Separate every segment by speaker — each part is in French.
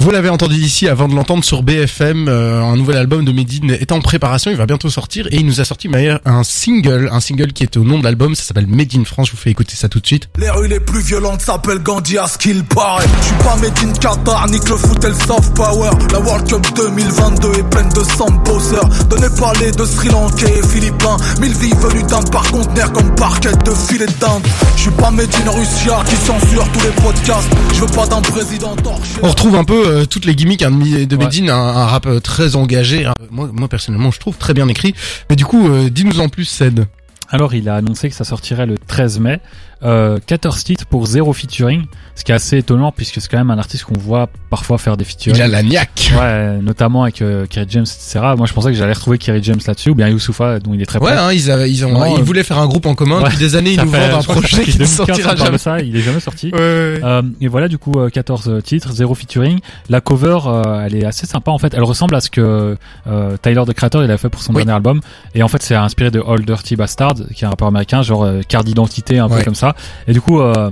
Speaker 1: Vous l'avez entendu ici avant de l'entendre sur BFM, euh, un nouvel album de Medine est en préparation, il va bientôt sortir et il nous a sorti un single, un single qui est au nom de l'album, ça s'appelle Made in France, je vous fais écouter ça tout de suite.
Speaker 2: Les rues les plus violentes s'appellent Gandhi à ce qu'il paraît. Je suis pas Made in Qatar, nique le foot et le soft power. La World Cup 2022 est pleine de samposeurs. Donnez pas les de Sri Lankais et Philippins. Mille vies venues d'un par conteneur comme parquet de filet de dinde. Je suis pas Made in Russia qui censure tous les podcasts. Je veux pas d'un président torché.
Speaker 1: On retrouve un peu euh, toutes les gimmicks hein, de Medine, un, un rap euh, très engagé, hein. moi, moi personnellement je trouve très bien écrit, mais du coup euh, dis-nous en plus Ced.
Speaker 3: Alors, il a annoncé que ça sortirait le 13 mai. Euh, 14 titres pour zéro featuring, ce qui est assez étonnant puisque c'est quand même un artiste qu'on voit parfois faire des featuring.
Speaker 1: Il a la niaque
Speaker 3: Ouais, notamment avec euh, Kerry James, etc. Moi, je pensais que j'allais retrouver Kerry James là-dessus, ou bien Youssoufa, dont il est très
Speaker 1: Ouais,
Speaker 3: proche.
Speaker 1: hein, ils, avaient, ils, ont,
Speaker 3: Non,
Speaker 1: ils
Speaker 3: euh,
Speaker 1: voulaient faire un groupe en commun.
Speaker 3: Ouais,
Speaker 1: Depuis des années, ils nous vendent un projet qui ne
Speaker 3: 2015,
Speaker 1: sortira jamais.
Speaker 3: ça, il est jamais sorti.
Speaker 1: Ouais, ouais, ouais.
Speaker 3: Euh, et voilà du coup euh, 14 euh, titres, zéro featuring. La cover, elle est assez sympa en fait. Elle ressemble à ce que euh, Tyler the Creator il a fait pour son
Speaker 1: Oui.
Speaker 3: dernier album. Et en fait c'est inspiré de All Dirty Bastard, qui est un rappeur américain, genre euh, carte d'identité un
Speaker 1: Ouais.
Speaker 3: peu comme ça. Et du coup euh,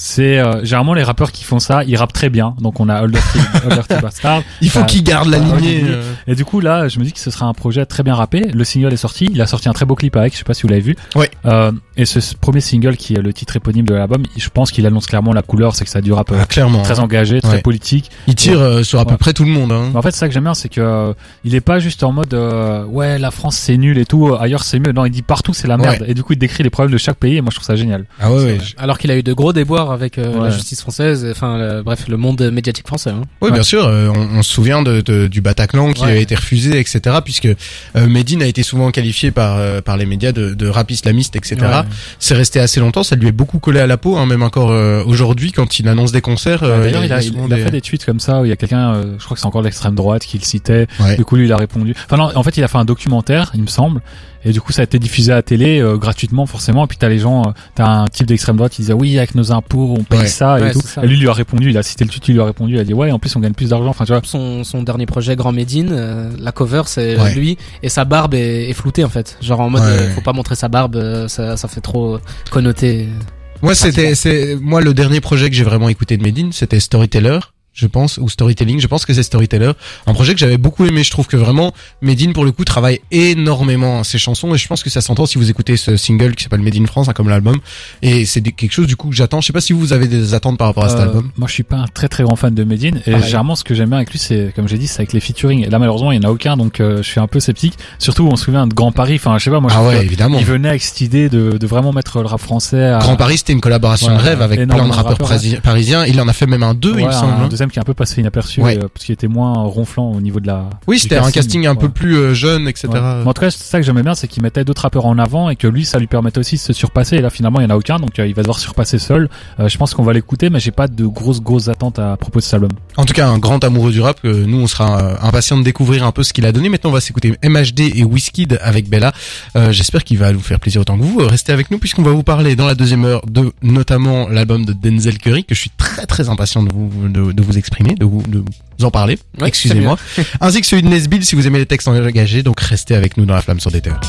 Speaker 3: c'est euh, généralement les rappeurs qui font ça, ils rappent très bien. Donc on a Dirty Bastard.
Speaker 1: Il faut
Speaker 3: euh,
Speaker 1: qu'ils gardent la
Speaker 3: euh,
Speaker 1: lignée. euh.
Speaker 3: Et du coup là, je me dis que ce sera un projet très bien rappé. Le single est sorti, il a sorti un très beau clip avec, je sais pas si vous l'avez vu.
Speaker 1: Ouais.
Speaker 3: Euh, et ce premier single qui est le titre éponyme de l'album, je pense qu'il annonce clairement la couleur, c'est que ça a du rap euh,
Speaker 1: Ah, clairement.
Speaker 3: très engagé, très
Speaker 1: Ouais.
Speaker 3: politique.
Speaker 1: Il tire euh, sur à peu
Speaker 3: Ouais.
Speaker 1: près tout le monde. Hein.
Speaker 3: Mais en fait, c'est ça que j'aime bien, c'est que euh, il est pas juste en mode euh, ouais la France c'est nul et tout, ailleurs c'est mieux. Non, il dit partout c'est la merde. Et du coup, il décrit les problèmes de chaque pays. Et moi, je trouve ça génial.
Speaker 1: Ah ouais, ouais.
Speaker 4: Alors qu'il a eu de gros déboires avec euh,
Speaker 3: Ouais.
Speaker 4: la justice française, enfin le- bref le monde médiatique français. Hein.
Speaker 1: Oui,
Speaker 3: Ouais.
Speaker 1: bien sûr. euh, on, on se souvient de, de- du Bataclan qui
Speaker 4: Ouais.
Speaker 1: a été refusé, etc. Puisque euh, Medine a été souvent qualifié par euh, par les médias de, de rap islamiste, etc.
Speaker 3: Ouais.
Speaker 1: C'est resté assez longtemps. Ça lui est beaucoup collé à la peau, hein, même encore euh, aujourd'hui quand il annonce des concerts. euh,
Speaker 3: D'ailleurs, il a, il, il a fait des tweets comme ça où il y a quelqu'un, euh, je crois que c'est encore l'extrême droite qui le citait.
Speaker 1: Ouais.
Speaker 3: Du coup, lui, il a répondu. Enfin non, en fait, il a fait un documentaire, il me semble. Et du coup, ça a été diffusé à la télé euh, gratuitement, forcément. Et puis t'as les gens, euh, t'as un type d'extrême droite qui disait oui, avec nos impôts, on paye
Speaker 1: Ouais.
Speaker 3: ça et
Speaker 4: Ouais,
Speaker 3: tout.
Speaker 4: ça.
Speaker 3: Et lui, il lui a répondu. Il a cité le tweet, il lui a répondu. Il a dit ouais, en plus, on gagne plus d'argent. Enfin, tu vois.
Speaker 4: Son, son dernier projet Grand Médine, euh, la cover c'est
Speaker 1: Ouais.
Speaker 4: lui et sa barbe est, est floutée en fait. Genre en mode
Speaker 1: Ouais.
Speaker 4: euh, faut pas montrer sa barbe, euh, ça, ça fait trop connoté.
Speaker 1: Moi, c'était, c'est, moi, le dernier projet que j'ai vraiment écouté de Medine, c'était Storyteller, je pense, ou Storytelling, je pense que c'est Storyteller. Un projet que j'avais beaucoup aimé, je trouve que vraiment, Medine, pour le coup, travaille énormément ses chansons, et je pense que ça s'entend si vous écoutez ce single qui s'appelle Made in France, hein, comme l'album. Et c'est quelque chose, du coup, que j'attends. Je sais pas si vous avez des attentes par rapport à cet
Speaker 3: Euh,
Speaker 1: album.
Speaker 3: Moi, je suis pas un très très grand fan de Medine. Et généralement, ce que j'aime bien avec lui, c'est, comme j'ai dit, c'est avec les featuring. Et là, malheureusement, il y en a aucun, donc euh, je suis un peu sceptique. Surtout, on se souvient de Grand Paris. Enfin, je sais pas, moi, je
Speaker 1: Ah ouais,
Speaker 3: que
Speaker 1: évidemment.
Speaker 3: il venait avec cette idée de, de vraiment mettre le rap français à,
Speaker 1: Grand Paris, c'était une collaboration
Speaker 3: Ouais,
Speaker 1: de rêve avec plein de rappeurs
Speaker 3: rappeurs,
Speaker 1: parisi- parisiens. Il en a fait même un deux, il me semble.
Speaker 3: un qui est un peu passé inaperçu
Speaker 1: Ouais.
Speaker 3: euh, parce qu'il était moins ronflant au niveau de la.
Speaker 1: Oui, c'était un casting un peu plus euh, jeune, etc.
Speaker 3: Ouais. Mais en tout cas, c'est ça que j'aimais bien, c'est qu'il mettait d'autres rappeurs en avant et que lui, ça lui permettait aussi de se surpasser. Et là, finalement, il y en a aucun, donc euh, il va devoir se surpasser seul. Je pense qu'on va l'écouter, mais j'ai pas de grosses grosses attentes à propos de cet album.
Speaker 1: En tout cas, un grand amoureux du rap. nous, on sera impatient de découvrir un peu ce qu'il a donné. Maintenant, on va s'écouter MHD et Wizkid avec Bella. J'espère qu'il va nous faire plaisir autant que vous. Restez avec nous puisqu'on va vous parler dans la deuxième heure de notamment l'album de Denzel Curry que je suis très très impatient de vous de, de vous exprimer, de vous de vous en parler.
Speaker 4: Ouais,
Speaker 1: Excusez-moi. Ainsi que celui de Nesbill si vous aimez les textes engagés. Donc restez avec nous dans la flamme sur des terres.